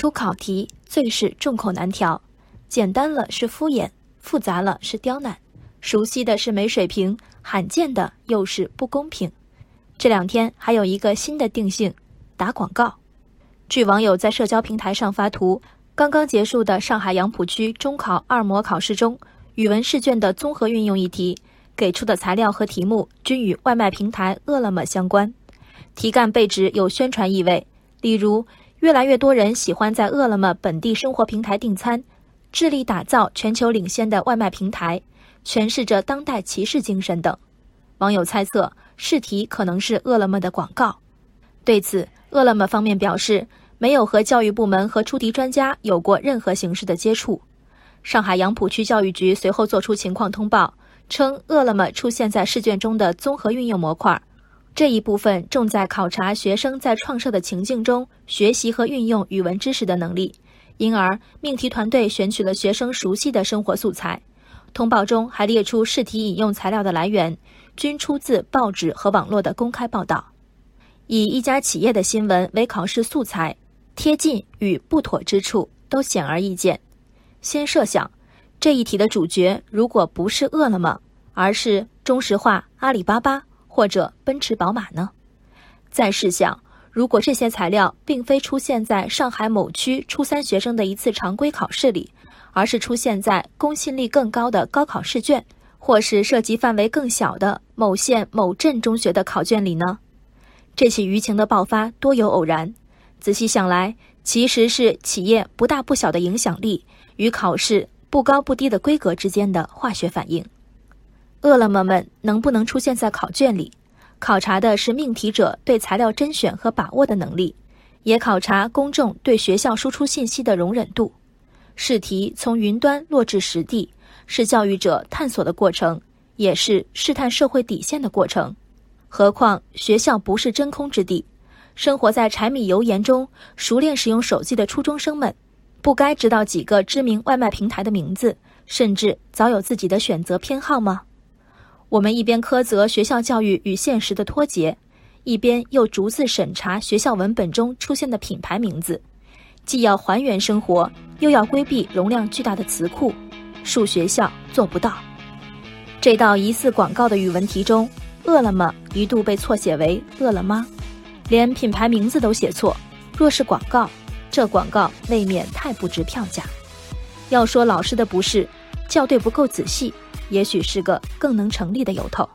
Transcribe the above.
出考题最是众口难调，简单了是敷衍，复杂了是刁难，熟悉的是没水平，罕见的又是不公平。这两天还有一个新的定性：打广告。据网友在社交平台上发图，刚刚结束的上海杨浦区中考二模考试中，语文试卷的综合运用一题，给出的材料和题目均与外卖平台饿了么相关。题干被指有宣传意味，例如越来越多人喜欢在饿了么本地生活平台订餐，致力打造全球领先的外卖平台，诠释着当代骑士精神等。网友猜测试题可能是饿了么的广告。对此，饿了么方面表示。没有和教育部门和出题专家有过任何形式的接触。上海杨浦区教育局随后作出情况通报，称饿了么出现在试卷中的综合运用模块，这一部分重在考察学生在创设的情境中学习和运用语文知识的能力，因而命题团队选取了学生熟悉的生活素材。通报中还列出试题引用材料的来源，均出自报纸和网络的公开报道。以一家企业的新闻为考试素材。贴近与不妥之处都显而易见。先设想，这一题的主角如果不是饿了么，而是中石化、阿里巴巴或者奔驰、宝马呢？再试想，如果这些材料并非出现在上海某区初三学生的一次常规考试里，而是出现在公信力更高的高考试卷，或是涉及范围更小的某县某镇中学的考卷里呢？这起舆情的爆发多有偶然。仔细想来，其实是企业不大不小的影响力与考试不高不低的规格之间的化学反应。饿了么们能不能出现在考卷里，考察的是命题者对材料甄选和把握的能力，也考察公众对学校输出信息的容忍度。试题从云端落至实地，是教育者探索的过程，也是试探社会底线的过程。何况学校不是真空之地。生活在柴米油盐中，熟练使用手机的初中生们，不该知道几个知名外卖平台的名字，甚至早有自己的选择偏好吗？我们一边苛责学校教育与现实的脱节，一边又逐字审查学校文本中出现的品牌名字，既要还原生活，又要规避容量巨大的词库，恕学校做不到。这道疑似广告的语文题中，饿了么一度被错写为饿了么。连品牌名字都写错，若是广告，这广告未免太不值票价。要说老师的不是，校对不够仔细，也许是个更能成立的由头。